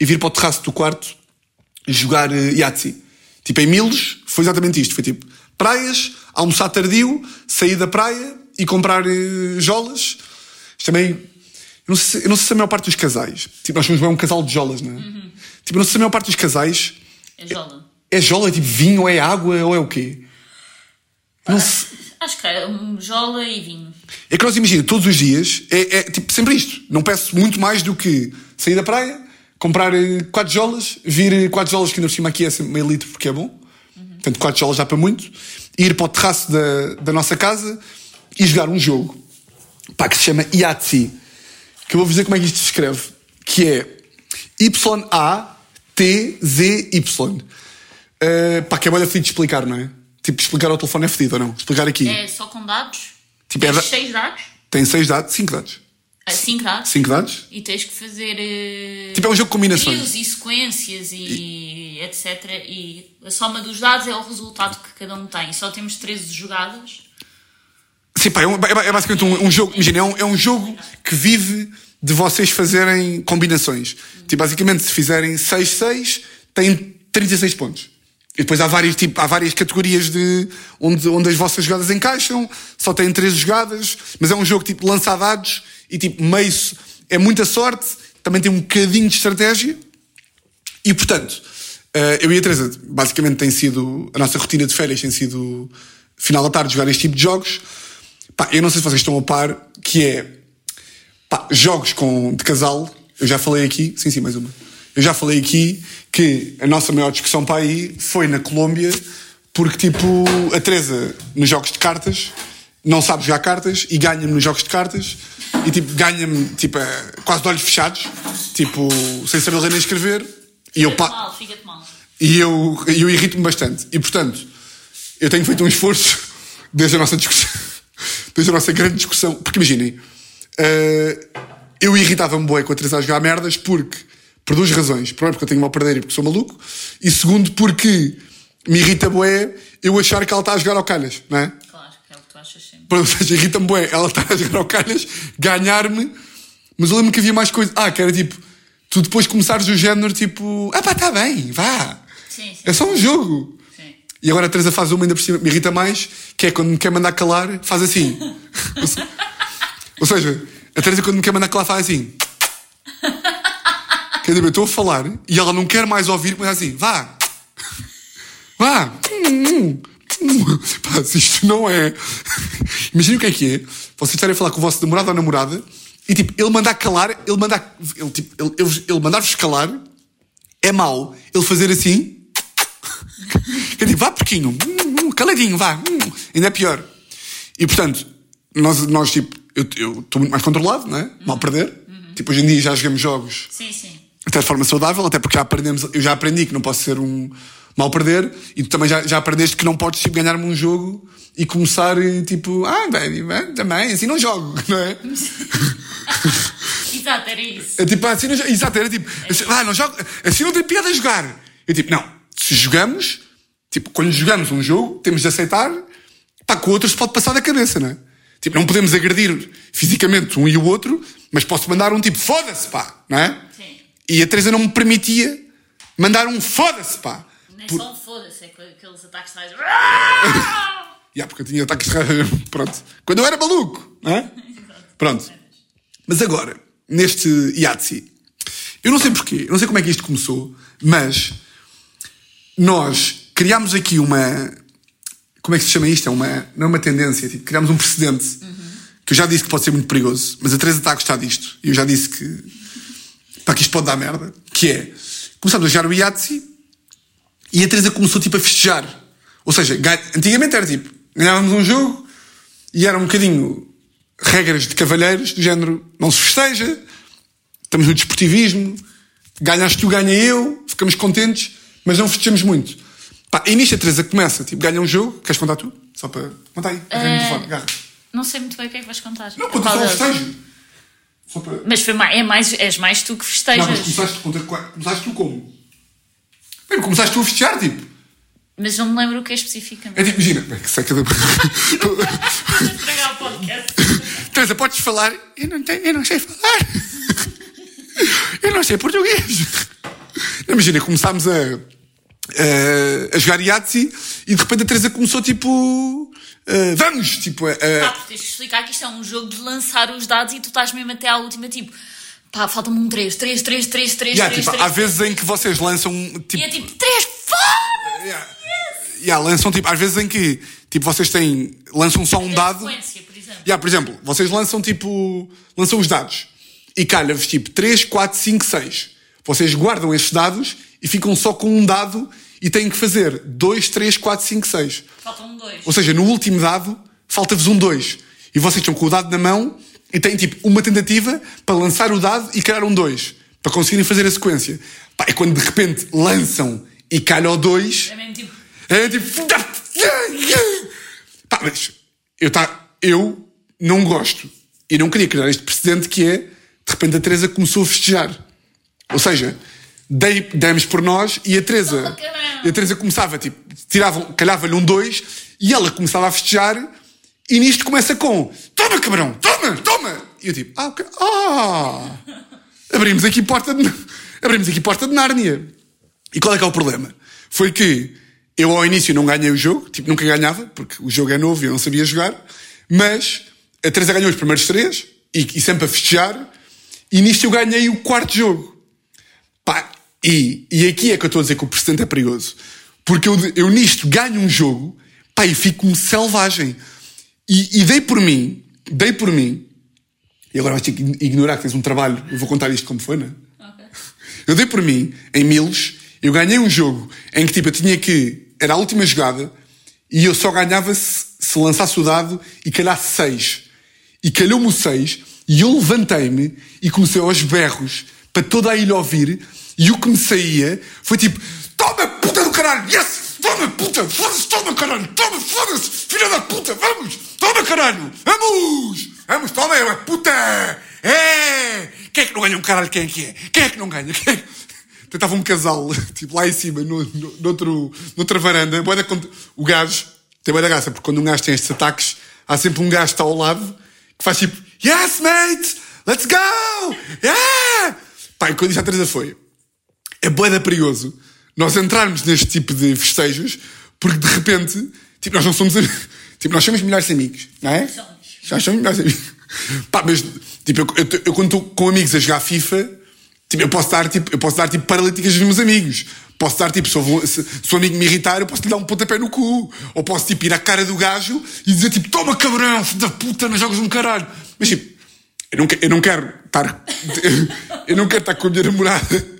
e vir para o terraço do quarto jogar uh, Yahtzee. Tipo em Milos foi exatamente isto. Foi tipo praias, almoçar tardio, sair da praia e comprar eh, jolas. Isto também. Eu não, sei, se- eu não sei se a maior parte dos casais. Tipo, nós somos bem um casal de jolas, não é? Tipo, eu não sei se a maior parte dos casais É jola. é jola, é tipo vinho, ou é água, ou é o quê? Não sei. Acho que é um jola e vinho. É que nós imagina, todos os dias, é, é, tipo sempre isto. Não peço muito mais do que sair da praia, comprar eh, quatro jolas, vir eh, quatro jolas, que ainda por cima aqui é meio litro porque é bom. Portanto, quatro jolas já para muito. Ir para o terraço da, da nossa casa e jogar um jogo pá, que se chama Yahtzee. Que eu vou dizer como é que isto se escreve. Que é Y-A-T-Z-Y. Uh, pá, que é fedido de explicar, não é? Tipo, explicar ao telefone é fedido ou não? Explicar aqui. É só com dados? Tipo, é Tens da- seis dados? Tem seis dados, cinco dados. 5 dados. 5 dados. E tens que fazer. eh, Tipo, é um jogo de combinações. trios e sequências e, etc. E a soma dos dados é o resultado que cada um tem. Só temos 13 jogadas. Sim, pá, é, um- é- é basicamente um, um jogo. Imagina, é um, é um jogo que vive de vocês fazerem combinações. Tipo, basicamente, se fizerem 6-6, têm 36 pontos. E depois há várias, tipo, há várias categorias de onde, onde as vossas jogadas encaixam, só têm 13 jogadas, mas é um jogo tipo lança dados e tipo meio é muita sorte, também tem um bocadinho de estratégia. E portanto, eh, eu e a Teresa, basicamente tem sido, a nossa rotina de férias tem sido final da tarde jogar este tipo de jogos. Pá, eu não sei se vocês estão a par, que é pá, jogos com, de casal. Eu já falei aqui, sim, sim, mais uma. Eu já falei aqui que a nossa maior discussão para aí foi na Colômbia, porque tipo, a Teresa, nos jogos de cartas, não sabe jogar cartas e ganha-me nos jogos de cartas e tipo, ganha-me tipo, eh, quase de olhos fechados, tipo, sem saber ler nem escrever. E eu, pá, mal, fica-te mal. e eu, eu irrito-me bastante. E portanto, eu tenho feito um esforço desde a nossa discussão, desde a nossa grande discussão. Porque imaginem, eh, eu irritava-me bué com a Teresa a jogar merdas porque, por duas razões. Primeiro, porque eu tenho mal a perder e porque sou maluco. E segundo, porque me irrita bué eu achar que ela está a jogar ao calhas, não é? Claro, que é o que tu achas sempre. Ou seja, irrita-me bué ela está a jogar ao calhas, ganhar-me. Mas eu lembro que havia mais coisa. Ah, que era tipo, tu depois começares o género tipo, ah pá, está bem, vá. Sim, sim. É só um jogo. Sim. E agora a Teresa faz uma ainda por cima, me irrita mais, que é quando me quer mandar calar, faz assim. Ou seja, a Teresa quando me quer mandar calar faz assim. Dizer, eu estou a falar e ela não quer mais ouvir, mas assim, vá. Vá. Pá, se isto não é. Imagina o que é que é. Vocês estarem a falar com o vosso namorado ou namorada e tipo, ele mandar calar, ele mandar. Ele, tipo, ele, ele, ele mandar-vos calar é mau. Ele fazer assim. Eu digo, vá porquinho, hum, hum, caladinho, vá, hum. ainda é pior. E portanto, nós, nós tipo, eu estou muito mais controlado, não é? Mal perder. Tipo, hoje em dia já jogamos jogos Sim, sim. Até de forma saudável, até porque já aprendemos, eu já aprendi que não posso ser um mal perder, e tu também já, já aprendeste que não podes tipo, ganhar-me um jogo e começar eh, tipo, ah, baby, bem, também, assim não jogo, não é? Exato, era isso. É tipo, ah, assim não jogo. Exato, era tipo, assim, ah, não jogo, assim não tem piada a jogar. Eu tipo, não, se jogamos, tipo, quando jogamos um jogo, temos de aceitar, pá, que o outro se pode passar da cabeça, não é? Tipo, não podemos agredir fisicamente um e o outro, mas posso mandar um tipo, foda-se, pá, não é? Sim. E a Teresa não me permitia mandar um foda-se, pá. Não é Por- só um foda-se, é aqueles ataques tais. Ya, porque eu tinha ataques pronto. Quando eu era maluco, não é? Pronto. Mas agora, neste Yahtzee, eu não sei porquê, eu não sei como é que isto começou, mas nós criámos aqui uma. Como é que se chama isto? É uma, não é uma tendência, tipo, criámos um precedente que eu já disse que pode ser muito perigoso, mas a Teresa está a gostar disto. E eu já disse que, pá, que isto pode dar merda. Que é, começámos a jogar o Yahtzee e a Teresa começou tipo a festejar. Ou seja, ga- antigamente era tipo, ganhávamos um jogo e era um bocadinho regras de cavalheiros, do género, não se festeja, estamos no desportivismo, ganhaste tu, ganha eu, ficamos contentes, mas não festejamos muito. Pá, e nisto a Teresa começa, tipo, ganha um jogo, queres contar tu? Só para. Conta aí, uh... microfone, agarra. Não sei muito bem o que é que vais contar. Não, conta só o deles? festejo. Para. Mas foi mais, é mais, és mais tu que festejas. Não, mas começaste, começaste tu como? Bem, começaste tu a festejar, tipo. Mas não me lembro o que é especificamente. É tipo, imagina, bem, que seca da. Estragar o podcast. Teresa, podes falar? Eu não, tenho, eu não sei falar. Eu não sei português. Imagina, começámos a, a, a jogar Yahtzee e de repente a Teresa começou tipo. a, vamos! Tipo, a, Pá, porque tens que explicar que isto é um jogo de lançar os dados e tu estás mesmo até à última, tipo, pá, falta-me um 3, 3, 3, 3, 3, yeah, 3, tipo, 3. há vezes em que vocês lançam. Tipo, E é tipo, 3, foda yeah, yeah, lançam tipo, às vezes em que tipo, vocês têm. lançam só um dado. por exemplo. Yeah, por exemplo, vocês lançam tipo. lançam os dados e calha-vos tipo 3, 4, 5, 6. Vocês guardam estes dados e ficam só com um dado e têm que fazer 2, 3, 4, 5, 6. Falta um 2. Ou seja, no último dado, falta-vos um 2. E vocês estão com o dado na mão e têm tipo uma tentativa para lançar o dado e criar um 2. Para conseguirem fazer a sequência. Pá, é quando de repente lançam e calha o 2. É mesmo tipo, É tipo. Pá, mas eu, tá, eu não gosto E não queria criar este precedente que é, de repente a Teresa começou a festejar. Ou seja, dei, demos por nós e a Teresa, a Teresa começava, tipo, tirava, calhava-lhe um dois e ela começava a festejar e nisto começa com toma cabrão, toma, toma. E eu tipo, ah, ok, ah, abrimos aqui porta de, abrimos aqui porta de Nárnia. E qual é que é o problema? Foi que eu ao início não ganhei o jogo, tipo, nunca ganhava, porque o jogo é novo e eu não sabia jogar, mas a Teresa ganhou os primeiros três, e, e sempre a festejar, e nisto eu ganhei o quarto jogo. Pá, e, e aqui é que eu estou a dizer que o precedente é perigoso. Porque eu, eu nisto ganho um jogo, pá, e fico-me selvagem. E, e dei por mim, dei por mim, e agora vais ter que ignorar que tens um trabalho, eu vou contar isto como foi, não é? Ok. Eu dei por mim, em Milos, eu ganhei um jogo em que tipo eu tinha que. Era a última jogada e eu só ganhava se, se lançasse o dado e calhasse seis. E calhou-me o seis e eu levantei-me e comecei aos berros para toda a ilha ouvir e o que me saía foi tipo: Toma puta do caralho, yes! Toma puta, foda-se, toma caralho, toma, foda-se, filha da puta, vamos, toma caralho, vamos, vamos, toma, é, puta, é, quem é que não ganha um caralho, quem é que é? Quem é que não ganha? Quem é que... Tentava um casal, tipo, lá em cima, no, no, noutro, noutra varanda. Cont- O gajo tem bué da graça, porque quando um gajo tem estes ataques, há sempre um gajo que está ao lado que faz tipo, Yes, mate! Let's go! Yeah! Pá, e quando isso à Teresa foi, é bué da perigoso nós entrarmos neste tipo de festejos, porque de repente, tipo, nós não somos, tipo, nós somos melhores amigos, não é? Somos. Já somos melhores amigos. Pá, mas, tipo, eu, eu, eu quando estou com amigos a jogar FIFA, tipo, eu posso dar, tipo, eu posso dar, tipo, paralíticas aos meus amigos. Posso dar, tipo, se, houve- se, se o amigo me irritar, eu posso lhe dar um pontapé no cu. Ou posso, tipo, ir à cara do gajo e dizer, tipo, toma cabrão, filho da puta, não jogas um caralho. Mas, tipo, eu não, eu não quero estar, eu não quero estar com a minha namorada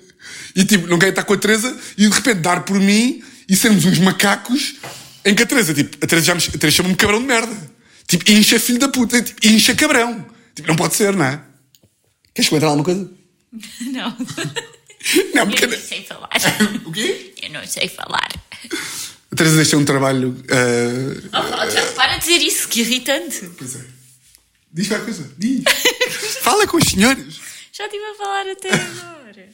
e, tipo, não quero estar com a Teresa e, de repente, dar por mim e sermos uns macacos em que a Teresa, tipo, a Teresa, já me, a Teresa chama-me cabrão de merda. Tipo, incha filho da puta, tipo, incha cabrão. Tipo, não pode ser, não é? Queres comentar alguma coisa? Não. Não, porque... Eu não sei falar. O quê? Eu não sei falar. A Teresa deixou um trabalho... ah, Oh, já, para de dizer isso, que irritante. Pois é. Diz qualquer coisa. Diz. Fala com os senhores. Já estive a falar até agora.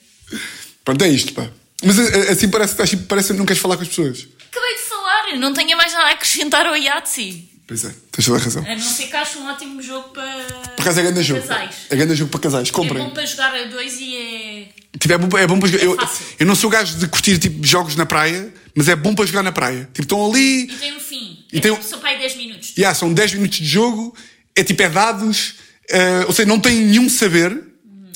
Pronto, é isto, pá. Mas ah, assim parece, parece, parece que não queres falar com as pessoas. Acabei de falar, não tenho mais nada a acrescentar ao Yahtzee. Pois é, tens toda a razão. A não ser que acho um ótimo jogo para. Por acaso é grande jogo. Casais. É grande jogo para casais. É Comprem. bom para jogar a dois e é. Tipo, é bom, é bom para jogar. eu, fácil. eu não sou gajo de curtir tipo, jogos na praia, mas é bom para jogar na praia. Tipo, estão ali, E tem um fim. E é tem tipo, só para aí 10 minutos. yeah, são 10 minutos de jogo, é tipo, é dados, eh, ou seja, não tem nenhum saber.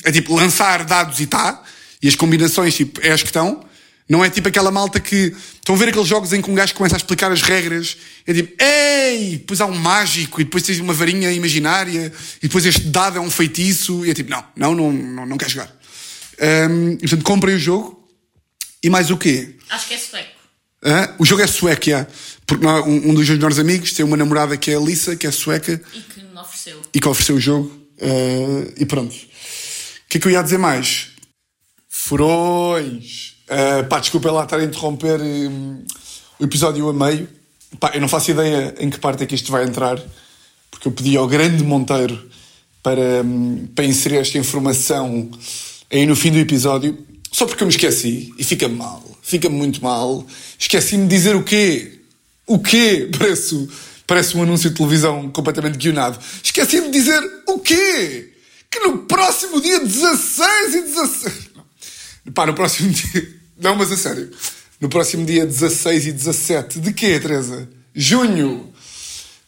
É tipo, lançar dados e tá. E as combinações, tipo, é as que estão. Não é tipo aquela malta que. Estão a ver aqueles jogos em que um gajo começa a explicar as regras. É tipo, ei, depois há um mágico, e depois tens uma varinha imaginária, e depois este dado é um feitiço. E é tipo, não, não, não, não, não quer jogar. E, portanto, comprem o jogo. E mais o quê? Acho que é sueco. O jogo é sueco, já. Porque um, um dos meus melhores amigos tem uma namorada que é a Lisa, que é sueca, E que me ofereceu. e que ofereceu o jogo. eh, e pronto. O que é que eu ia dizer mais? Furões. Uh, pá, desculpa lá estar a interromper hum, o episódio a meio. Pá, eu não faço ideia em que parte é que isto vai entrar, porque eu pedi ao grande Monteiro para, hum, para inserir esta informação aí no fim do episódio, só porque eu me esqueci e fica mal, fica muito mal. Esqueci-me de dizer o quê? O quê? Parece, parece um anúncio de televisão completamente guionado. Esqueci-me de dizer o quê? Que no próximo dia 16 e 17. Pá, no próximo dia. Não, mas a sério. No próximo dia 16 e 17. De quê, Teresa? Junho.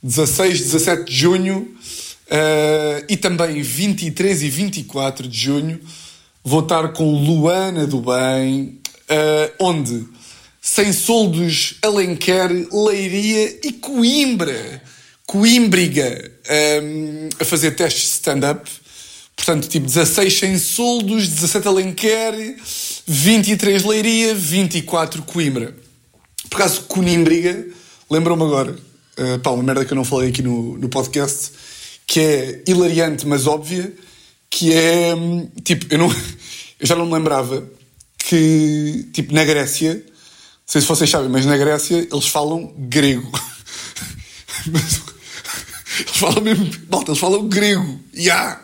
16, 17 de junho. eh, e também 23 e 24 de junho. Vou estar com Luana do Bem. eh, onde? Sem soldos, Alenquer, Leiria e Coimbra. Coímbriga. ehm, a fazer testes de stand-up. Portanto, tipo 16 sem soldos, 17 Alenquer, 23 Leiria, 24 Coimbra. Por acaso, Conímbriga, lembram-me agora, uh, pá, uma merda que eu não falei aqui no, no podcast, que é hilariante, mas óbvia, que é, hum, tipo, eu, não, eu já não me lembrava que, tipo, na Grécia, não sei se vocês sabem, mas na Grécia eles falam grego. mas, Eles falam mesmo. Malta, eles falam grego. Ya!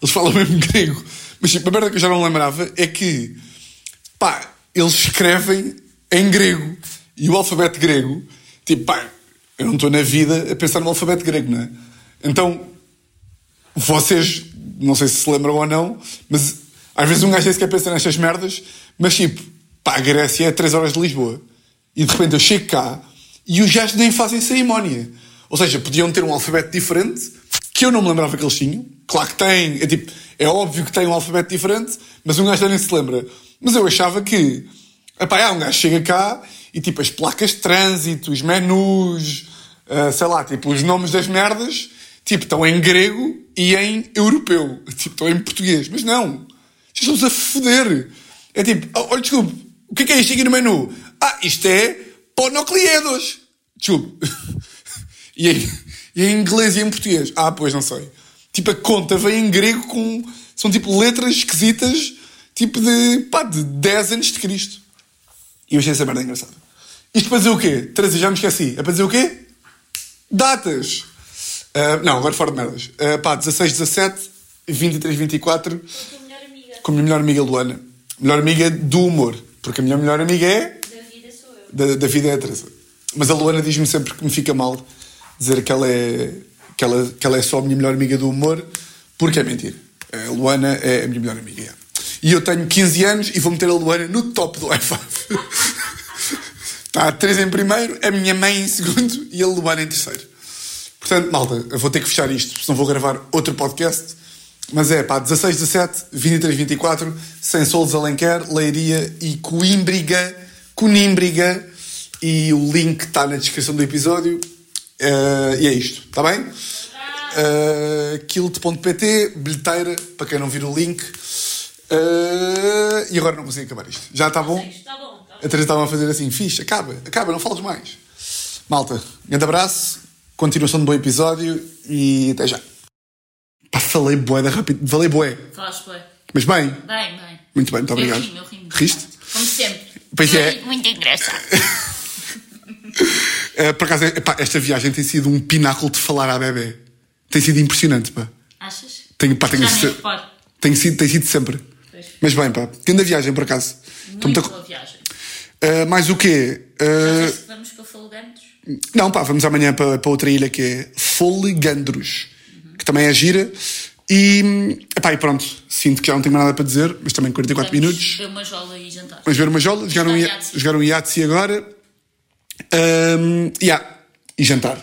Eles falam mesmo grego. Mas tipo, a merda que eu já não lembrava é que. Pá, eles escrevem em grego. E o alfabeto grego. Tipo, pá, eu não estou na vida a pensar no alfabeto grego, não é? Então, vocês, não sei se se lembram ou não, mas às vezes um gajo nem sequer pensa nestas merdas, mas tipo, pá, a Grécia é 3 horas de Lisboa. E de repente eu chego cá e os gajos nem fazem cerimónia. Ou seja, podiam ter um alfabeto diferente, que eu não me lembrava que eles tinham. Claro que têm, é tipo, é óbvio que têm um alfabeto diferente, mas um gajo nem se lembra. Mas eu achava que, epá, é, um gajo chega cá e tipo, as placas de trânsito, os menus, uh, sei lá, tipo, os nomes das merdas, tipo, estão em grego e em europeu. Tipo, estão em português. Mas não. Estamos a foder. É tipo, oh, olha, desculpe, o que é que é isto aqui no menu? Ah, isto é ponocliedos. Desculpe. E em, e em inglês e em português? Ah, pois não sei. Tipo, a conta vem em grego com. São tipo letras esquisitas, tipo de. pá, de 10 antes de Cristo. E eu achei essa merda engraçada. Isto para dizer o quê? Teresa, já me esqueci. É para dizer o quê? Datas. Uh, não, agora fora de merdas. Uh, pá, 16, 17, 23, 24. Com a melhor amiga. Com a minha melhor amiga Luana. Melhor amiga do humor. Porque a minha melhor amiga é. Da vida sou eu. Da, da vida é a Teresa. Mas a Luana diz-me sempre que me fica mal dizer que ela é, que ela, que ela é só a minha melhor amiga do humor, porque é mentira. A Luana é a minha melhor amiga. E eu tenho 15 anos e vou meter a Luana no top do F5. Está a Teresa em primeiro, a minha mãe em segundo e a Luana em terceiro. Portanto, malta, vou ter que fechar isto, senão vou gravar outro podcast. Mas é, pá, 16, 17, 23, 24, sem Solos Alenquer, Leiria e Coímbriga, Conímbriga. E o link está na descrição do episódio. Eh, e é isto, está bem? Uh, Kilt.pt, bilheteira, para quem não vir o link. Eh, e agora não consigo acabar isto. Já está bom? Está bom, A. Teresa estava a fazer assim, fixe, acaba, acaba, não fales mais. Malta, grande abraço, continuação de bom episódio e até já. Pá, falei bué da rápido, falei bué, Falaste bem. mas bem, Bem, bem. muito bem, muito Eu obrigado. rimo, eu rimo. Riste? Como sempre. Pois Eu é. Muito engraçado. Eh, por acaso, epá, esta viagem tem sido um pináculo de falar à bebê. Tem sido impressionante, pá. Achas? Tenho, pá, tenho reparo. Tem sido, tem sido sempre. Pois. Mas bem, pá, tendo a viagem, por acaso. Muito a- boa viagem. Uh, mais o quê? Uh, se vamos para Falugantes. não, pá, vamos amanhã para, para outra ilha que é Folegandros, que também é gira. E, epá, e pronto, sinto que já não tenho mais nada para dizer, mas também 44 Vamos minutos. Ver uma jola e jantar. Vamos ver uma jola, jogar um, Jogar um Yahtzee agora. Um, yeah, e jantar.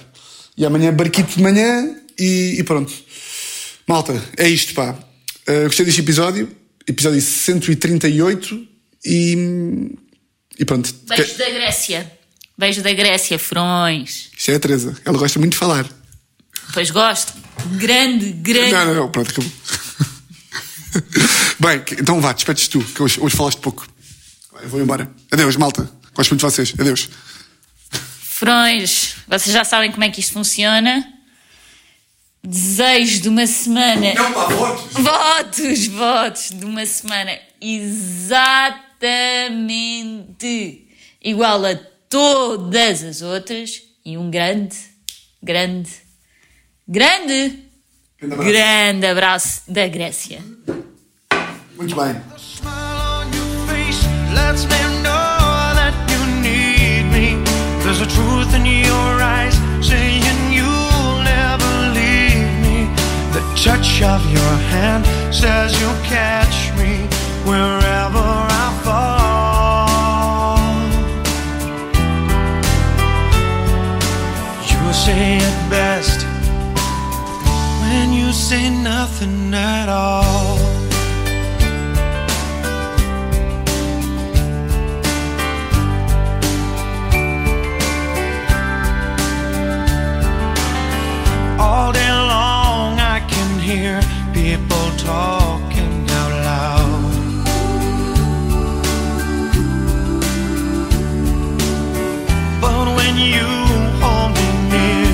E amanhã barquito de manhã e, e pronto. Malta, é isto, pá. Uh, gostei deste episódio, episódio 138 e, e pronto. Beijo da Grécia. Beijo da Grécia, Frões. Isto é a Teresa, ela gosta muito de falar. Pois gosto. Grande, grande. Não, não, não, pronto, acabou. Bem, que- então vá, despedes tu, que hoje, hoje falaste pouco. Vou embora. Adeus, malta. Gosto muito de vocês. Adeus. Frões, vocês já sabem como é que isto funciona. Desejo de uma semana. Não, pá, votos. Votos, votos de uma semana exatamente igual a todas as outras e um grande, grande, grande, Grande abraço. grande abraço da Grécia. Muito bem. Touch of your hand says you'll catch me wherever I fall. You say it best when you say nothing at all. All day long talking out loud. But when you hold me near,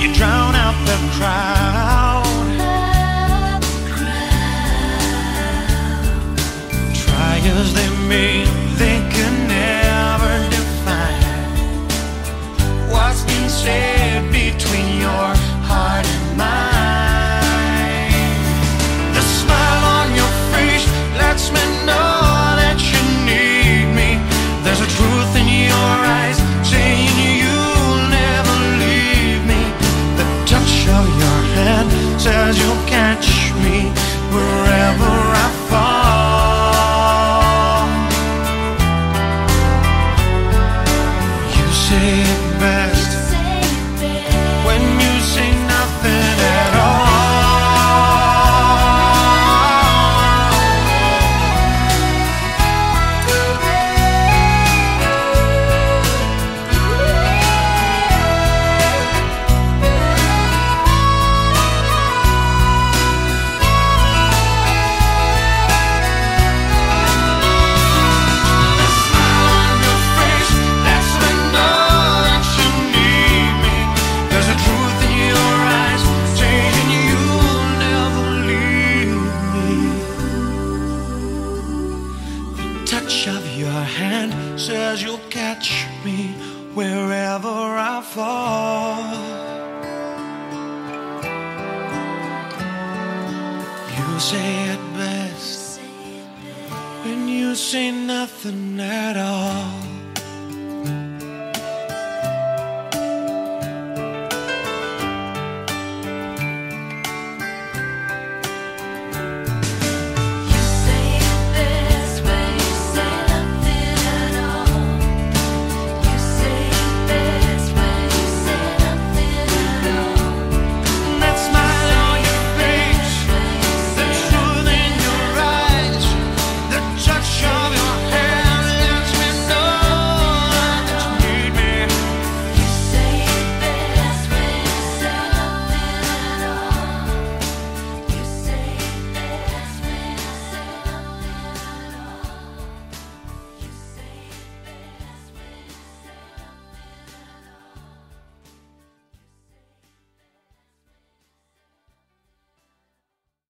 you drown out the crowd. Try as they may, they can never define said between your over